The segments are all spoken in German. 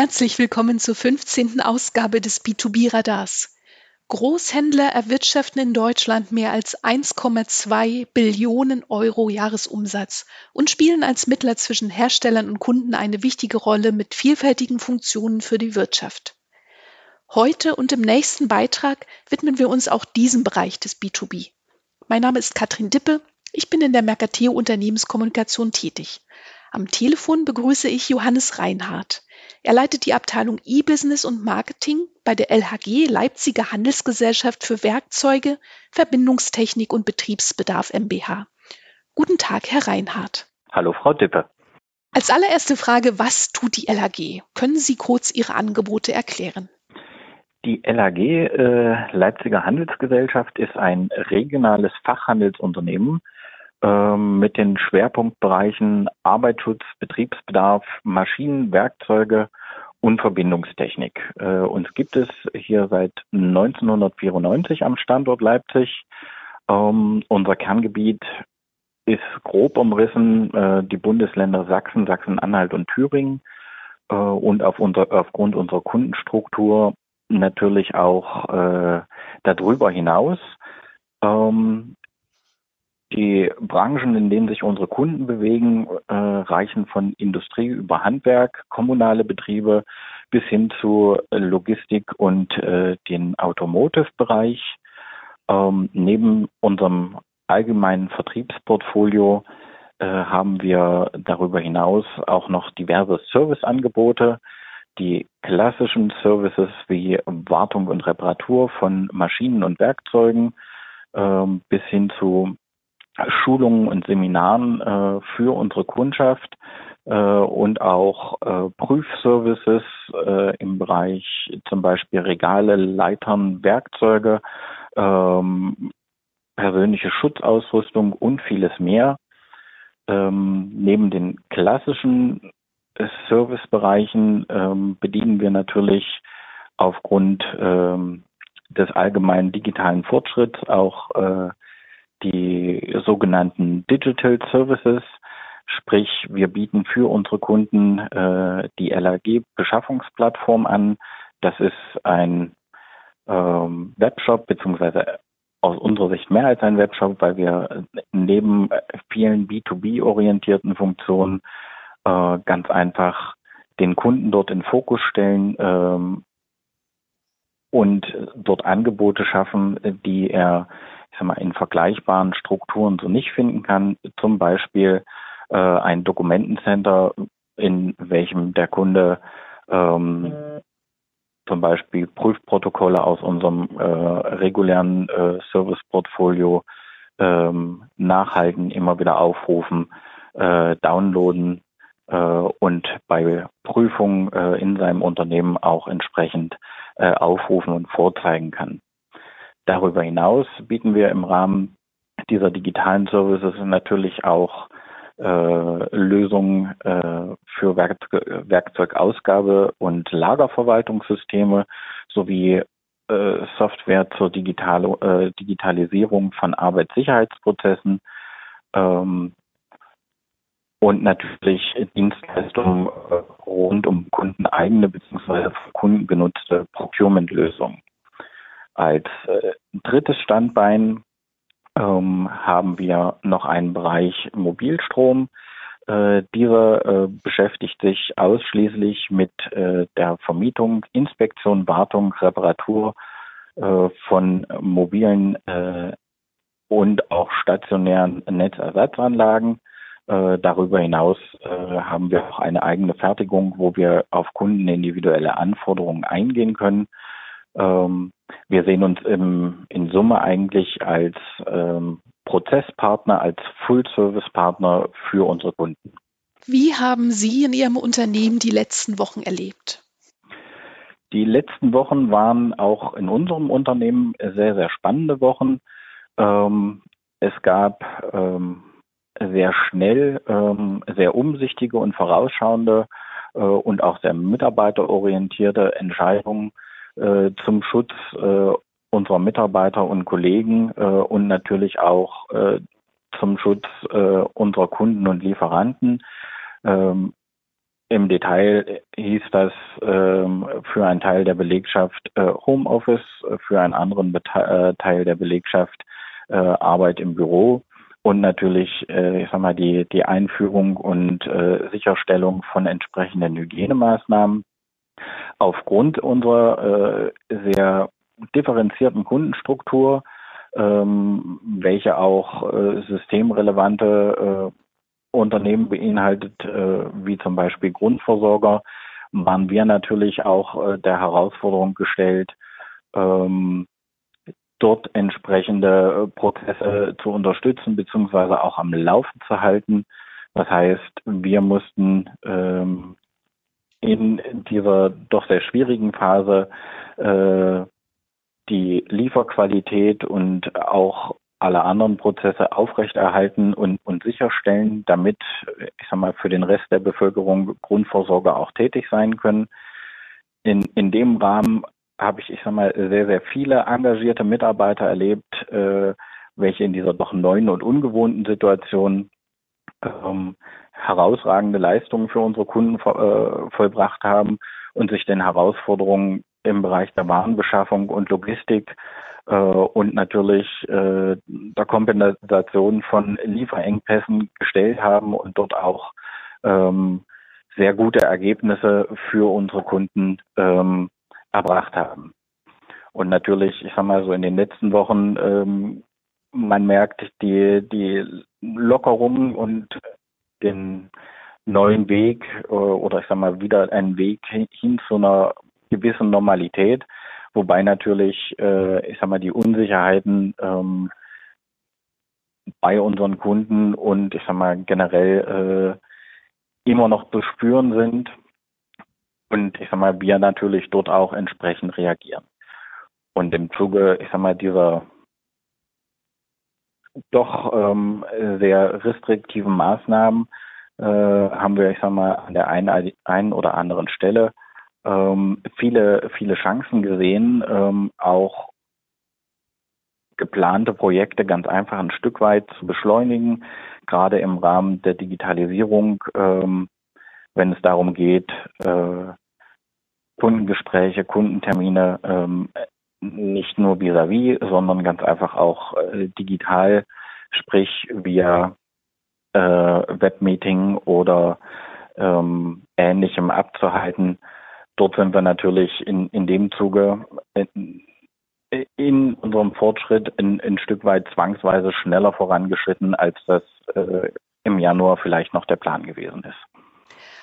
Herzlich willkommen zur 15. Ausgabe des B2B-Radars. Großhändler erwirtschaften in Deutschland mehr als 1,2 Billionen Euro Jahresumsatz und spielen als Mittler zwischen Herstellern und Kunden eine wichtige Rolle mit vielfältigen Funktionen für die Wirtschaft. Heute und im nächsten Beitrag widmen wir uns auch diesem Bereich des B2B. Mein Name ist Katrin Dippe. Ich bin in der Mercateo Unternehmenskommunikation tätig. Am Telefon begrüße ich Johannes Reinhardt. Er leitet die Abteilung E-Business und Marketing bei der LHG Leipziger Handelsgesellschaft für Werkzeuge, Verbindungstechnik und Betriebsbedarf MBH. Guten Tag, Herr Reinhardt. Hallo, Frau Dippe. Als allererste Frage, was tut die LHG? Können Sie kurz Ihre Angebote erklären? Die LAG äh, Leipziger Handelsgesellschaft ist ein regionales Fachhandelsunternehmen mit den Schwerpunktbereichen Arbeitsschutz, Betriebsbedarf, Maschinen, Werkzeuge und Verbindungstechnik. Äh, uns gibt es hier seit 1994 am Standort Leipzig. Ähm, unser Kerngebiet ist grob umrissen äh, die Bundesländer Sachsen, Sachsen-Anhalt und Thüringen. Äh, und auf unser, aufgrund unserer Kundenstruktur natürlich auch darüber hinaus. Ähm, die Branchen, in denen sich unsere Kunden bewegen, äh, reichen von Industrie über Handwerk, kommunale Betriebe bis hin zu Logistik und äh, den Automotive-Bereich. Ähm, neben unserem allgemeinen Vertriebsportfolio äh, haben wir darüber hinaus auch noch diverse Serviceangebote, die klassischen Services wie Wartung und Reparatur von Maschinen und Werkzeugen ähm, bis hin zu Schulungen und Seminaren äh, für unsere Kundschaft äh, und auch äh, Prüfservices äh, im Bereich zum Beispiel Regale, Leitern, Werkzeuge, ähm, persönliche Schutzausrüstung und vieles mehr. Ähm, neben den klassischen Servicebereichen ähm, bedienen wir natürlich aufgrund ähm, des allgemeinen digitalen Fortschritts auch äh, die sogenannten Digital Services. Sprich, wir bieten für unsere Kunden äh, die LAG Beschaffungsplattform an. Das ist ein ähm, Webshop beziehungsweise aus unserer Sicht mehr als ein Webshop, weil wir neben vielen B2B-orientierten Funktionen äh, ganz einfach den Kunden dort in Fokus stellen ähm, und dort Angebote schaffen, die er mal, in vergleichbaren Strukturen so nicht finden kann. Zum Beispiel äh, ein Dokumentencenter, in welchem der Kunde ähm, zum Beispiel Prüfprotokolle aus unserem äh, regulären äh, Serviceportfolio ähm, nachhalten, immer wieder aufrufen, äh, downloaden äh, und bei Prüfungen äh, in seinem Unternehmen auch entsprechend äh, aufrufen und vorzeigen kann. Darüber hinaus bieten wir im Rahmen dieser digitalen Services natürlich auch äh, Lösungen äh, für Werkzeug, Werkzeugausgabe und Lagerverwaltungssysteme sowie äh, Software zur Digital äh, Digitalisierung von Arbeitssicherheitsprozessen ähm, und natürlich Dienstleistungen äh, rund um kundeneigene bzw. Kunden genutzte Procurement-Lösungen. Als äh, drittes Standbein ähm, haben wir noch einen Bereich Mobilstrom. Äh, dieser äh, beschäftigt sich ausschließlich mit äh, der Vermietung, Inspektion, Wartung, Reparatur äh, von mobilen äh, und auch stationären Netzersatzanlagen. Darüber hinaus haben wir auch eine eigene Fertigung, wo wir auf Kunden individuelle Anforderungen eingehen können. Ähm, wir sehen uns im, in Summe eigentlich als ähm, Prozesspartner, als Full-Service-Partner für unsere Kunden. Wie haben Sie in Ihrem Unternehmen die letzten Wochen erlebt? Die letzten Wochen waren auch in unserem Unternehmen sehr, sehr spannende Wochen. Ähm, es gab ähm, sehr schnell ähm, sehr umsichtige und vorausschauende äh, und auch sehr mitarbeiterorientierte Entscheidungen äh, zum Schutz äh, unserer Mitarbeiter und Kollegen äh, und natürlich auch äh, zum Schutz äh, unserer Kunden und Lieferanten. Ähm, Im Detail hieß das ähm, für einen Teil der Belegschaft äh, Homeoffice, für einen anderen Bete äh, Teil der Belegschaft äh, Arbeit im Büro und natürlich, äh, ich sag mal, die, die Einführung und äh, Sicherstellung von entsprechenden Hygienemaßnahmen. Aufgrund unserer äh, sehr differenzierten Kundenstruktur, ähm, welche auch äh, systemrelevante äh, Unternehmen beinhaltet, äh, wie zum Beispiel Grundversorger, waren wir natürlich auch äh, der Herausforderung gestellt, ähm, dort entsprechende äh, Prozesse zu unterstützen beziehungsweise auch am Laufen zu halten. Das heißt, wir mussten ähm, in dieser doch sehr schwierigen Phase äh, die Lieferqualität und auch alle anderen Prozesse aufrechterhalten und, und sicherstellen, damit, ich sag mal, für den Rest der Bevölkerung Grundversorger auch tätig sein können. In, in dem Rahmen habe ich, ich sag mal, sehr, sehr viele engagierte Mitarbeiter erlebt, äh, welche in dieser doch neuen und ungewohnten Situation ähm, herausragende Leistungen für unsere Kunden äh, vollbracht haben und sich den Herausforderungen im Bereich der Warenbeschaffung und Logistik äh, und natürlich äh, der Kompensation von Lieferengpässen gestellt haben und dort auch ähm, sehr gute Ergebnisse für unsere Kunden ähm, erbracht haben. Und natürlich, ich sag mal so in den letzten Wochen, ähm, man merkt die, die Lockerung und den neuen Weg äh, oder ich sag mal wieder einen Weg hin zu einer gewissen Normalität, wobei natürlich, äh, ich sag mal, die Unsicherheiten ähm, bei unseren Kunden und ich sag mal generell äh, immer noch zu spüren sind und ich sag mal, wir natürlich dort auch entsprechend reagieren. Und im Zuge, ich sag mal, dieser doch ähm, sehr restriktiven Maßnahmen äh, haben wir, ich sag mal, an der einen, einen oder anderen Stelle ähm, viele, viele Chancen gesehen, ähm, auch geplante Projekte ganz einfach ein Stück weit zu beschleunigen, gerade im Rahmen der Digitalisierung, ähm, wenn es darum geht, äh, Kundengespräche, Kundentermine ähm, nicht nur vis-à-vis, -vis, sondern ganz einfach auch äh, digital, sprich via äh, Webmeeting oder ähm, ähnlichem abzuhalten. Dort sind wir natürlich in, in dem Zuge in, in unserem Fortschritt ein, ein Stück weit zwangsweise schneller vorangeschritten, als das äh, im Januar vielleicht noch der Plan gewesen ist.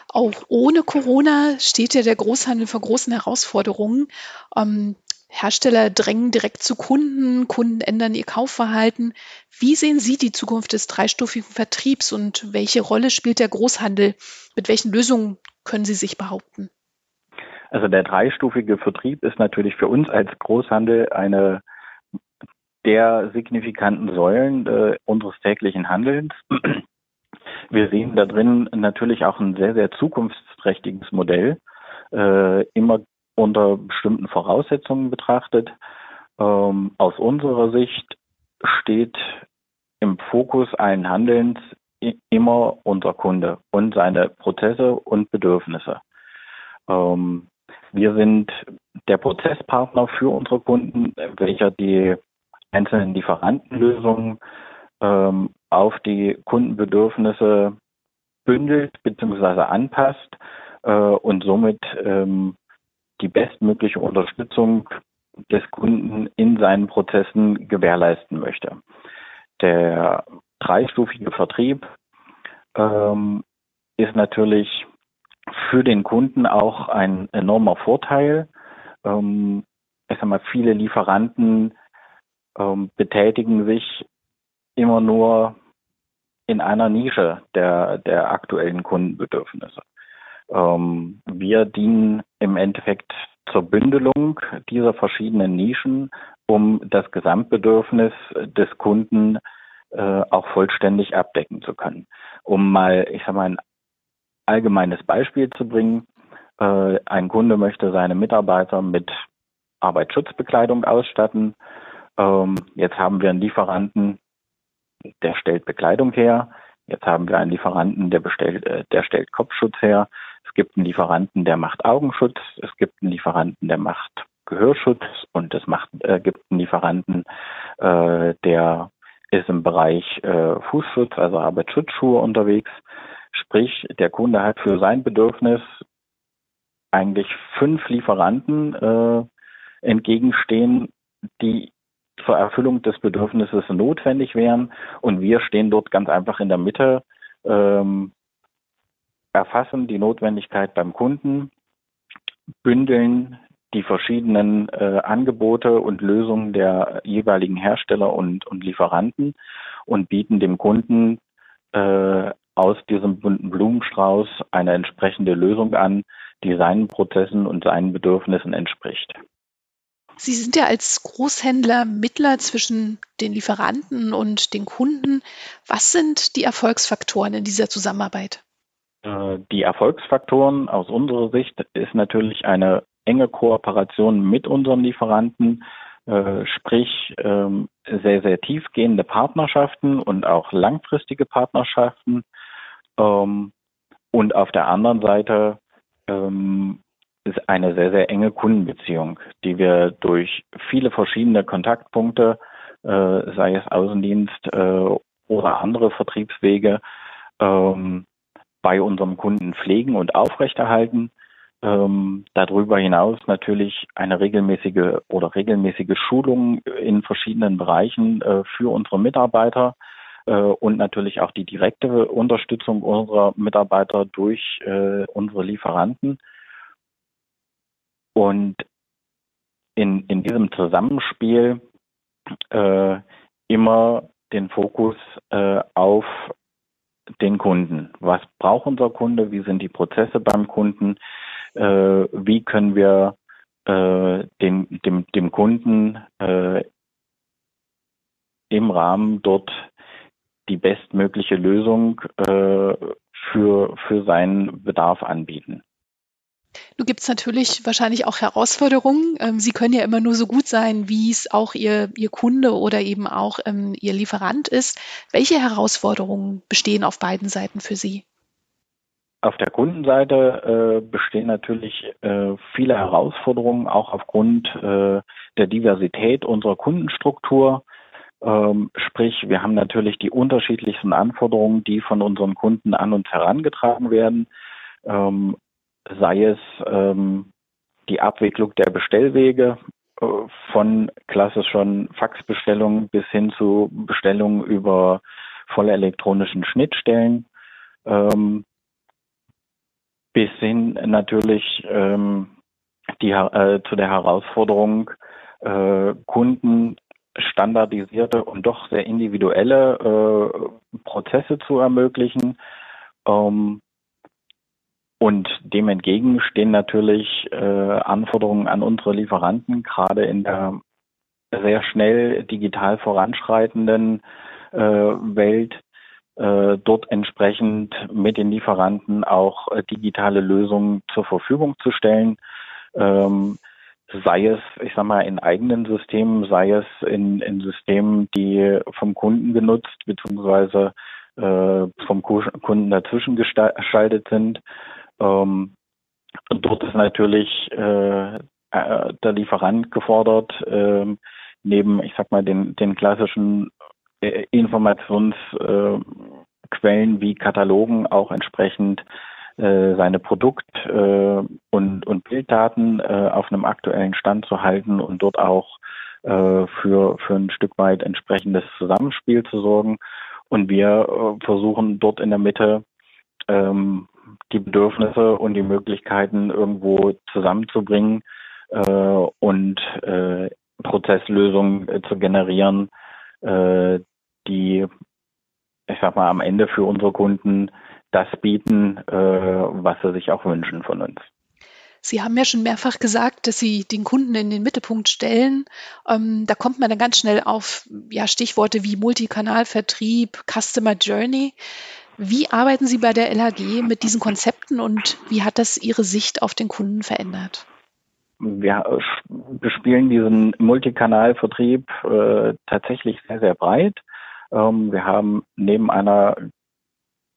Auch ohne Corona steht ja der Großhandel vor großen Herausforderungen. Ähm, Hersteller drängen direkt zu Kunden, Kunden ändern ihr Kaufverhalten. Wie sehen Sie die Zukunft des dreistufigen Vertriebs und welche Rolle spielt der Großhandel? Mit welchen Lösungen können Sie sich behaupten? Also der dreistufige Vertrieb ist natürlich für uns als Großhandel eine der signifikanten Säulen äh, unseres täglichen Handelns. Wir sehen da drin natürlich auch ein sehr, sehr zukunftsträchtiges Modell, äh, immer unter bestimmten Voraussetzungen betrachtet. Ähm, aus unserer Sicht steht im Fokus allen Handelns immer unser Kunde und seine Prozesse und Bedürfnisse. Ähm, wir sind der Prozesspartner für unsere Kunden, welcher die einzelnen Lieferantenlösungen ähm, auf die Kundenbedürfnisse bündelt bzw. anpasst äh, und somit ähm, die bestmögliche Unterstützung des Kunden in seinen Prozessen gewährleisten möchte. Der dreistufige Vertrieb ähm, ist natürlich für den Kunden auch ein enormer Vorteil. Ähm, ich sag mal, viele Lieferanten ähm, betätigen sich immer nur in einer Nische der, der aktuellen Kundenbedürfnisse. Ähm, wir dienen im Endeffekt zur Bündelung dieser verschiedenen Nischen, um das Gesamtbedürfnis des Kunden äh, auch vollständig abdecken zu können. Um mal, ich sag mal, ein allgemeines Beispiel zu bringen. Äh, ein Kunde möchte seine Mitarbeiter mit Arbeitsschutzbekleidung ausstatten. Ähm, jetzt haben wir einen Lieferanten, der stellt Bekleidung her. Jetzt haben wir einen Lieferanten, der bestellt, äh, der stellt Kopfschutz her. Es gibt einen Lieferanten, der macht Augenschutz. Es gibt einen Lieferanten, der macht Gehörschutz und es macht, äh, gibt einen Lieferanten, äh, der ist im Bereich äh, Fußschutz, also Arbeitsschutzschuhe unterwegs. Sprich, der Kunde hat für sein Bedürfnis eigentlich fünf Lieferanten äh, entgegenstehen, die zur Erfüllung des Bedürfnisses notwendig wären. Und wir stehen dort ganz einfach in der Mitte, ähm, erfassen die Notwendigkeit beim Kunden, bündeln die verschiedenen äh, Angebote und Lösungen der jeweiligen Hersteller und, und Lieferanten und bieten dem Kunden äh, aus diesem bunten Blumenstrauß eine entsprechende Lösung an, die seinen Prozessen und seinen Bedürfnissen entspricht. Sie sind ja als Großhändler Mittler zwischen den Lieferanten und den Kunden. Was sind die Erfolgsfaktoren in dieser Zusammenarbeit? Äh, die Erfolgsfaktoren aus unserer Sicht ist natürlich eine enge Kooperation mit unseren Lieferanten, äh, sprich ähm, sehr, sehr tiefgehende Partnerschaften und auch langfristige Partnerschaften. Ähm, und auf der anderen Seite ähm, ist eine sehr, sehr enge Kundenbeziehung, die wir durch viele verschiedene Kontaktpunkte, äh, sei es Außendienst oder andere Vertriebswege, bei unserem Kunden pflegen und aufrechterhalten. Ähm, darüber hinaus natürlich eine regelmäßige oder regelmäßige Schulung in verschiedenen Bereichen äh, für unsere Mitarbeiter äh, und natürlich auch die direkte Unterstützung unserer Mitarbeiter durch äh, unsere Lieferanten. Und in, in diesem Zusammenspiel äh, immer den Fokus äh, auf den Kunden. Was braucht unser Kunde? Wie sind die Prozesse beim Kunden? Äh, wie können wir äh, dem, dem, dem Kunden äh, im Rahmen dort die bestmögliche Lösung äh, für, für seinen Bedarf anbieten? Nun gibt es natürlich wahrscheinlich auch Herausforderungen. Ähm, Sie können ja immer nur so gut sein, wie es auch Ihr, Ihr Kunde oder eben auch ähm, Ihr Lieferant ist. Welche Herausforderungen bestehen auf beiden Seiten für Sie? Auf der Kundenseite äh, bestehen natürlich äh, viele Herausforderungen, auch aufgrund äh, der Diversität unserer Kundenstruktur. Ähm, sprich, wir haben natürlich die unterschiedlichsten Anforderungen, die von unseren Kunden an uns herangetragen werden. Ähm, sei es ähm, die Abwicklung der Bestellwege äh, von klassischen Faxbestellungen bis hin zu Bestellungen über vollelektronischen Schnittstellen, ähm, bis hin natürlich ähm, die, äh, zu der Herausforderung, äh, Kunden standardisierte und doch sehr individuelle äh, Prozesse zu ermöglichen. Ähm, und dem entgegen stehen natürlich äh, Anforderungen an unsere Lieferanten, gerade in der sehr schnell digital voranschreitenden äh, Welt, äh, dort entsprechend mit den Lieferanten auch äh, digitale Lösungen zur Verfügung zu stellen. Ähm, sei es, ich sag mal, in eigenen Systemen, sei es in, in Systemen, die vom Kunden genutzt bzw. äh, vom Kunden dazwischen geschaltet sind. Ähm, dort ist natürlich äh, äh, der Lieferant gefordert, äh, neben, ich sag mal, den, den klassischen äh, Informationsquellen wie Katalogen auch entsprechend äh, seine Produkt- äh, und, und Bilddaten äh, auf einem aktuellen Stand zu halten und dort auch äh, für, für ein Stück weit entsprechendes Zusammenspiel zu sorgen. Und wir äh, versuchen dort in der Mitte ähm, die Bedürfnisse und die Möglichkeiten irgendwo zusammenzubringen äh, und äh, Prozesslösungen äh, zu generieren, äh, die, ich sag mal, am Ende für unsere Kunden das bieten, äh, was sie sich auch wünschen von uns. Sie haben ja schon mehrfach gesagt, dass Sie den Kunden in den Mittelpunkt stellen. Ähm, da kommt man dann ganz schnell auf ja, Stichworte wie Multikanalvertrieb, Customer Journey. Wie arbeiten Sie bei der LHG mit diesen Konzepten und wie hat das Ihre Sicht auf den Kunden verändert? Wir bespielen diesen Multikanalvertrieb äh, tatsächlich sehr, sehr breit. Ähm, wir haben neben einer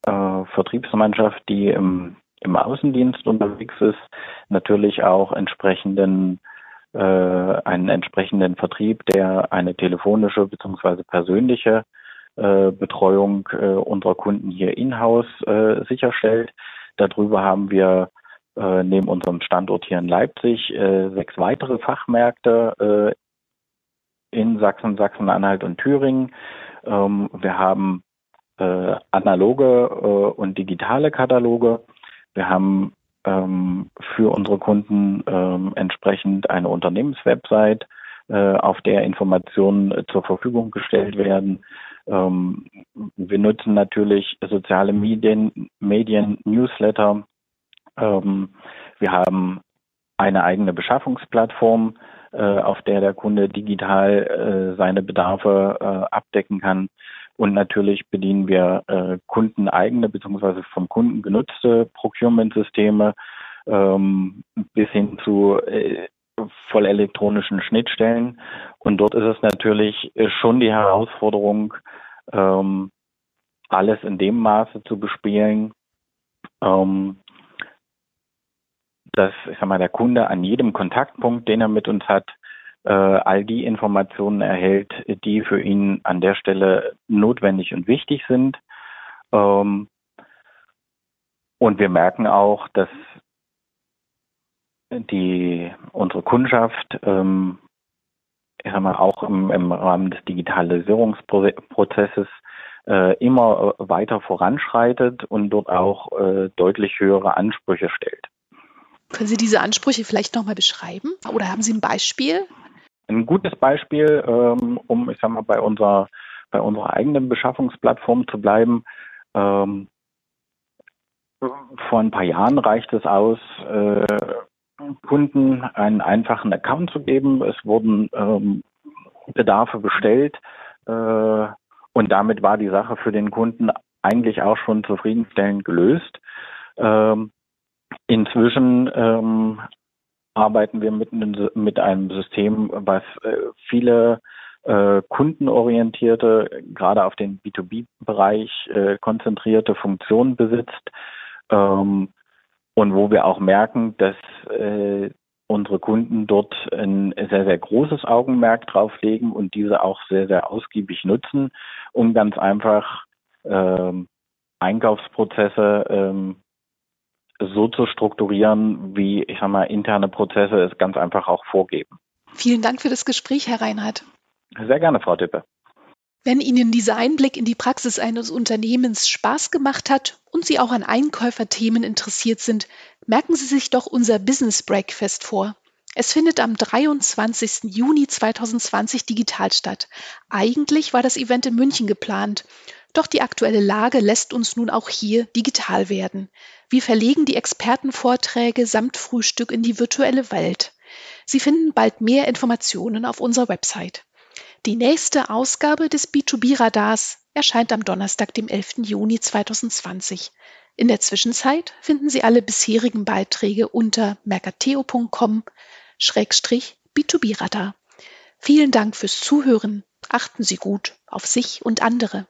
äh, Vertriebsmannschaft, die im im Außendienst unterwegs ist, natürlich auch entsprechenden äh, einen entsprechenden Vertrieb, der eine telefonische bzw. persönliche Betreuung äh, unserer Kunden hier in-house äh, sicherstellt. Darüber haben wir äh, neben unserem Standort hier in Leipzig äh, sechs weitere Fachmärkte äh, in Sachsen, Sachsen-Anhalt und Thüringen. Ähm, wir haben äh, analoge äh, und digitale Kataloge. Wir haben ähm, für unsere Kunden ähm, entsprechend eine Unternehmenswebsite, äh, auf der Informationen äh, zur Verfügung gestellt werden. Ähm, wir nutzen natürlich soziale Medien, Medien Newsletter. Ähm, wir haben eine eigene Beschaffungsplattform, äh, auf der der Kunde digital äh, seine Bedarfe äh, abdecken kann. Und natürlich bedienen wir äh, kundeneigene bzw. vom Kunden genutzte Procurement-Systeme ähm, bis hin zu äh, voll elektronischen Schnittstellen. Und dort ist es natürlich äh, schon die Herausforderung, ähm, alles in dem Maße zu bespielen, ähm, dass ich sag mal, der Kunde an jedem Kontaktpunkt, den er mit uns hat, äh, all die Informationen erhält, die für ihn an der Stelle notwendig und wichtig sind. Ähm, und wir merken auch, dass die unsere Kundschaft ähm, ich sag mal, auch im, im Rahmen des Digitalisierungsprozesses äh, immer weiter voranschreitet und dort auch äh, deutlich höhere Ansprüche stellt. Können Sie diese Ansprüche vielleicht nochmal beschreiben? Oder haben Sie ein Beispiel? Ein gutes Beispiel, ähm, um, ich sag mal, bei unserer, bei unserer eigenen Beschaffungsplattform zu bleiben. Ähm, vor ein paar Jahren reicht es aus, äh, Kunden einen einfachen Account zu geben. Es wurden ähm, Bedarfe bestellt äh, und damit war die Sache für den Kunden eigentlich auch schon zufriedenstellend gelöst. Ähm, inzwischen ähm, arbeiten wir mit, mit einem System, was äh, viele äh, kundenorientierte, gerade auf den B2B-Bereich äh, konzentrierte Funktionen besitzt. Ähm, und wo wir auch merken, dass äh, unsere Kunden dort ein sehr, sehr großes Augenmerk drauf legen und diese auch sehr, sehr ausgiebig nutzen, um ganz einfach ähm, Einkaufsprozesse ähm, so zu strukturieren, wie ich sag mal, interne Prozesse es ganz einfach auch vorgeben. Vielen Dank für das Gespräch, Herr Reinhardt. Sehr gerne, Frau Tippe. Wenn Ihnen dieser Einblick in die Praxis eines Unternehmens Spaß gemacht hat und Sie auch an Einkäuferthemen interessiert sind, merken Sie sich doch unser Business Breakfast vor. Es findet am 23. Juni 2020 digital statt. Eigentlich war das Event in München geplant. Doch die aktuelle Lage lässt uns nun auch hier digital werden. Wir verlegen die Expertenvorträge samt Frühstück in die virtuelle Welt. Sie finden bald mehr Informationen auf unserer Website. Die nächste Ausgabe des B2B-Radars erscheint am Donnerstag, dem 11. Juni 2020. In der Zwischenzeit finden Sie alle bisherigen Beiträge unter mercateo.com-b2b-radar. Vielen Dank fürs Zuhören. Achten Sie gut auf sich und andere.